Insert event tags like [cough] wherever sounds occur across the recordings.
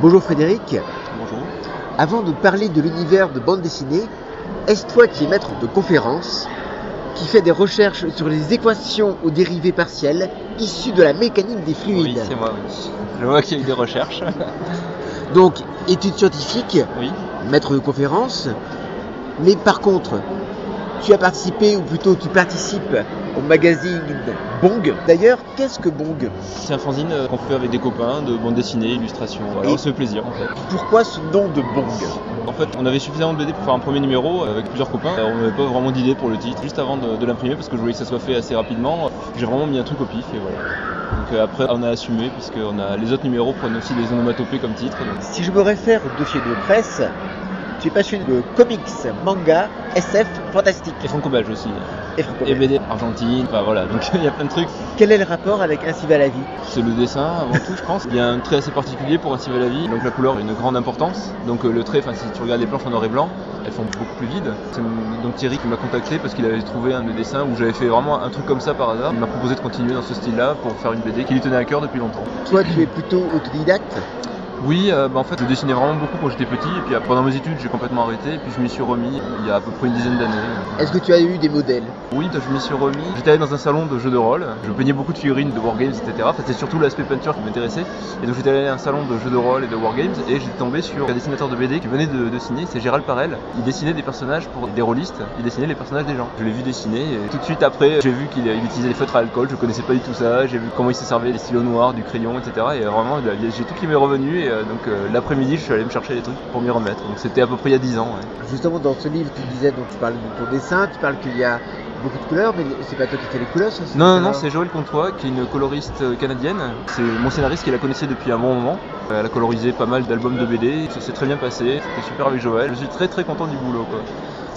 Bonjour Frédéric. Bonjour. Avant de parler de l'univers de bande dessinée, est-ce toi qui es maître de conférence, qui fait des recherches sur les équations aux dérivés partiels issues de la mécanique des fluides? Oui, c'est moi, oui. Je vois qu'il y a eu des recherches. [laughs] Donc, études scientifiques, oui. maître de conférence, mais par contre, tu as participé, ou plutôt tu participes au magazine Bong. D'ailleurs, qu'est-ce que Bong? C'est un fanzine euh, qu'on fait avec des copains de bande dessinée, illustration. Voilà, Et- on se fait plaisir en fait. Pourquoi ce nom de Bong? En fait, on avait suffisamment de BD pour faire un premier numéro avec plusieurs copains. Euh, On n'avait pas vraiment d'idée pour le titre. Juste avant de, de l'imprimer, parce que je voulais que ça soit fait assez rapidement, j'ai vraiment mis un truc au pif et voilà. Donc euh, après, on a assumé, puisque on a, les autres numéros prennent aussi des onomatopées comme titre. donc- Si je me réfère au dossier de presse, tu es passionné de comics, manga, SF, fantastique Et franco-belge aussi. et Et franco-belge. BD argentine, enfin voilà. Donc [laughs] il y a plein de trucs. Quel est le rapport avec Ainsi va la vie? C'est le dessin avant tout, je pense. Il y a un trait assez particulier pour Ainsi va la vie. Donc la couleur a une grande importance. Donc euh, le trait, enfin si tu regardes les planches en noir et blanc, elles font beaucoup plus vides. C'est donc Thierry qui m'a contacté parce qu'il avait trouvé un de mes dessins où j'avais fait vraiment un truc comme ça par hasard. Il m'a proposé de continuer dans ce style-là pour faire une BD qui lui tenait à cœur depuis longtemps. Toi, tu es plutôt autodidacte? Oui, euh, bah, en fait je dessinais vraiment beaucoup quand j'étais petit et puis euh, pendant mes études j'ai complètement arrêté et puis je m'y suis remis il y a à peu près une dizaine d'années. Est-ce que tu as eu des modèles? Oui, je m'y suis remis. J'étais allé dans un salon de jeux de rôle. Je peignais beaucoup de figurines de Wargames, etc. Enfin, c'était surtout l'aspect peinture qui m'intéressait. Et donc j'étais allé à un salon de jeux de rôle et de Wargames et j'étais tombé sur un dessinateur de BD qui venait de, de signer, c'est Gérald Parel. Il dessinait des personnages pour des rôlistes, il dessinait les personnages des gens. Je l'ai vu dessiner et tout de suite après, j'ai vu qu'il il utilisait les feutres à alcool, je connaissais pas du tout ça, j'ai vu comment il se servait des stylos noirs, du crayon, etc. Et vraiment, j'ai tout qui m'est revenu et euh, donc euh, l'après-midi, je suis allé me chercher des trucs pour m'y remettre. Donc c'était à peu près il y a 10 ans. ouais. Justement, dans ce livre, tu disais, donc tu parles de ton dessin, tu parles qu'il y a beaucoup de couleurs, mais c'est pas toi qui fais les couleurs, ça Non, non, non, alors c'est Joël Comtois, qui est une coloriste euh, canadienne. C'est mon scénariste qui la connaissait depuis un bon moment. Euh, Elle a colorisé pas mal d'albums de BD. Ça s'est très bien passé. C'était super avec Joël. Je suis très très content du boulot. Quoi.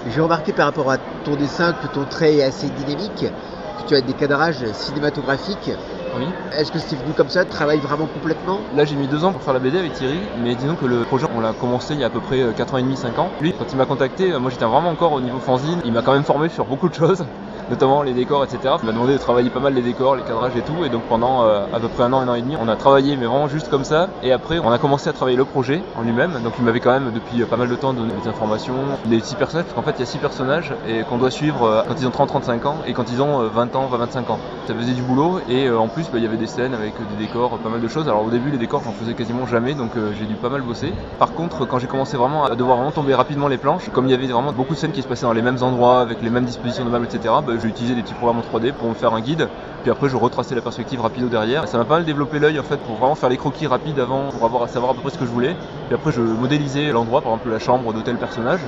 J'ai remarqué par rapport à ton dessin que ton trait est assez dynamique, que tu as des cadrages cinématographiques. Oui. Est-ce que c'est venu comme ça Tu travailles vraiment complètement? Là, j'ai mis deux ans pour faire la BD avec Thierry. Mais disons que le projet, on l'a commencé il y a à peu près 4 ans et demi, 5 ans. Lui, quand il m'a contacté, euh, moi j'étais vraiment encore au niveau fanzine. Il m'a quand même formé sur beaucoup de choses. Notamment les décors, etc. Il m'a demandé de travailler pas mal les décors, les cadrages et tout. Et donc pendant euh, à peu près un an, un an et demi, on a travaillé, mais vraiment juste comme ça. Et après, on a commencé à travailler le projet en lui-même. Donc il m'avait quand même depuis euh, pas mal de temps donné des informations, les six personnages, parce qu'en fait il y a six personnages et qu'on doit suivre euh, quand ils ont 30-35 ans et quand ils ont euh, 20 ans, 20-25 ans. Ça faisait du boulot et en plus bah, il y avait des scènes avec des décors, pas mal de choses. Alors au début les décors j'en faisais quasiment jamais, donc j'ai dû pas mal bosser. Par contre quand j'ai commencé vraiment à devoir vraiment tomber rapidement les planches, comme il y avait vraiment beaucoup de scènes qui se passaient dans les mêmes endroits, avec les mêmes dispositions de meubles, etc. j'ai utilisé des petits programmes en 3D pour me faire un guide. Puis après je retraçais la perspective rapido derrière. Et ça m'a pas mal développé l'œil en fait pour vraiment faire les croquis rapides avant, pour avoir à savoir à peu près ce que je voulais. Puis après je modélisais l'endroit, par exemple la chambre de tel personnage.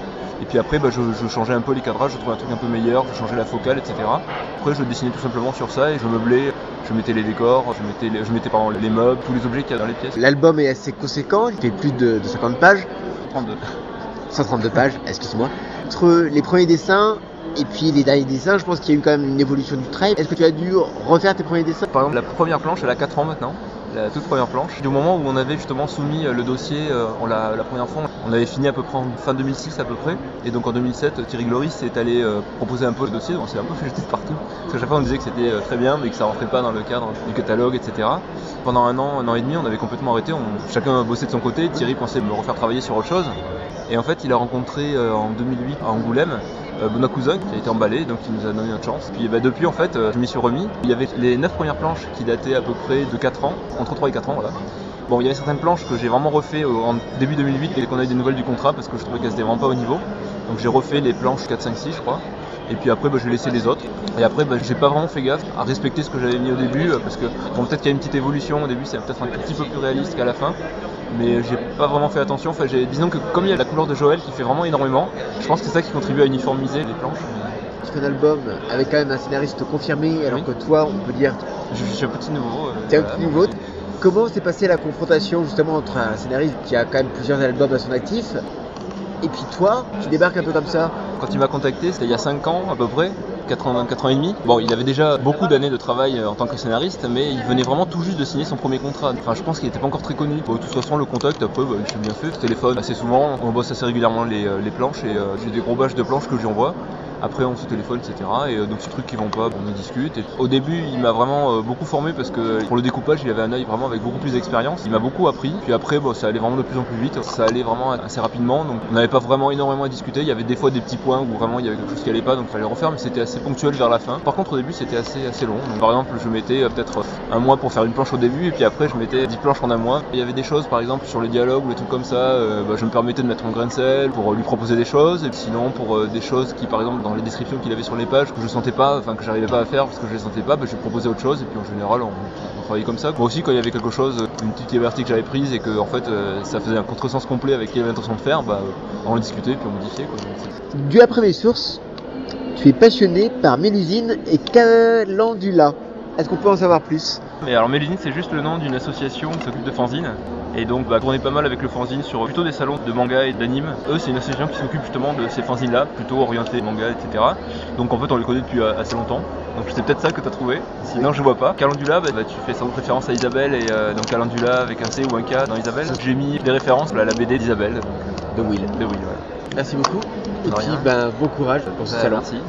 Et puis après bah, je, je changeais un peu les cadrages, je trouvais un truc un peu meilleur, je changeais la focale, etc. Après je dessinais tout simplement sur ça et je meublais, je mettais les décors, je mettais, les, je mettais pardon, les meubles, tous les objets qu'il y a dans les pièces. L'album est assez conséquent, il fait plus de, de 50 pages, 32. 132 pages, excuse-moi. Entre les premiers dessins et puis les derniers dessins, je pense qu'il y a eu quand même une évolution du trait. Est-ce que tu as dû refaire tes premiers dessins? Par exemple, la première planche, elle a 4 ans maintenant. La toute première planche. Du moment où on avait justement soumis euh, le dossier, euh, l'a- la première fois, on avait fini à peu près en fin 2006 à peu près. Et donc en 2007, Thierry Gloris est allé euh, proposer un peu le dossier. On s'est un peu fait jeter partout. Parce qu'à chaque fois on disait que c'était très bien, mais que ça rentrait pas dans le cadre du catalogue, etc. Pendant un an, un an et demi, on avait complètement arrêté. On- chacun bossait de son côté. Thierry pensait me refaire travailler sur autre chose. Et en fait, il a rencontré en 2008 à Angoulême Benoît Cousin qui a été emballé, donc il nous a donné notre chance. Puis bah, depuis, en fait, euh, je m'y suis remis. Il y avait les 9 premières planches qui dataient à peu près de 4 ans, entre 3 et 4 ans, voilà. Bon, il y avait certaines planches que j'ai vraiment refait en début 2008 et qu'on a eu des nouvelles du contrat parce que je trouvais qu'elles étaient vraiment pas au niveau. Donc j'ai refait les planches 4, 5, 6, je crois. Et puis après, bah, j'ai laissé les autres. Et après, bah, j'ai pas vraiment fait gaffe à respecter ce que j'avais mis au début euh, parce que bon, peut-être qu'il y a une petite évolution au début, c'est peut-être un petit peu plus réaliste qu'à la fin. Mais j'ai pas vraiment fait attention. Enfin, disons que comme il y a la couleur de Joël qui fait vraiment énormément, je pense que c'est ça qui contribue à uniformiser les planches. Tu fais un album avec quand même un scénariste confirmé, alors Oui. que toi, on peut dire, Je, je suis un petit nouveau. euh, t'es un voilà. petit nouveau. Comment s'est passée la confrontation justement entre un scénariste qui a quand même plusieurs albums à son actif et puis toi, tu débarques un peu comme ça? Quand il m'a contacté, c'était il y a 5 ans à peu près, 4 ans, 4 ans et demi. Bon, il avait déjà beaucoup d'années de travail euh, en tant que scénariste, mais il venait vraiment tout juste de signer son premier contrat. Enfin, je pense qu'il n'était pas encore très connu. Bon, de toute façon, le contact, après, bah, il s'est bien fait. Je téléphone assez souvent, on bosse assez régulièrement les, euh, planches et euh, j'ai des gros bâches de planches que je lui envoie. Après, on se téléphone, etc. Et euh, donc, ces trucs qui vont pas, on en discute. Au début, il m'a vraiment euh, beaucoup formé parce que pour le découpage, il avait un œil vraiment avec beaucoup plus d'expérience. Il m'a beaucoup appris. Puis après, bon, ça allait vraiment de plus en plus vite. Ça allait vraiment assez rapidement. Donc, on n'avait pas vraiment énormément à discuter. Il y avait des fois des petits points où vraiment il y avait quelque chose qui allait pas, donc il fallait refaire. Mais c'était assez ponctuel vers la fin. Par contre, au début, c'était assez, assez long. Par exemple, je mettais euh, peut-être un mois pour faire une planche au début. Et puis après, je mettais 10 planches en un mois. Il y avait des choses, par exemple, sur les dialogues ou des trucs comme ça. bah, je me permettais de mettre mon grain de sel pour lui proposer des choses. Et sinon, pour des choses qui, par exemple, dans les descriptions qu'il avait sur les pages, que je sentais pas, enfin que j'arrivais pas à faire parce que je les sentais pas, bah, je proposais autre chose. Et puis en général, on, travaillait comme ça. Moi aussi, quand il y avait quelque chose, une petite liberté que j'avais prise et que en fait, euh, ça faisait un contresens complet avec ce qu'il avait l'intention de faire, bah, on en discutait puis on modifiait. Quoi. Du après mes sources, tu es passionné par Mélusine et Calendula. Est-ce qu'on peut en savoir plus? Mais alors Mélusine c'est juste le nom d'une association qui s'occupe de fanzine et donc bah, tournait pas mal avec le fanzine sur plutôt des salons de manga et d'anime. Eux c'est une association qui s'occupe justement de ces fanzines là, plutôt orientés manga etc. Donc en fait on les connaît depuis euh, assez longtemps. Donc c'est peut-être ça que tu as trouvé, sinon je vois pas. Calendula, bah, bah, tu fais sans doute référence à Isabelle et euh, donc Calendula avec un C ou un K dans Isabelle. J'ai mis des références à la BD d'Isabelle, donc, De Will. de Will. Ouais. Merci beaucoup. Et puis ben, bon courage pour ce Bah, salon. merci.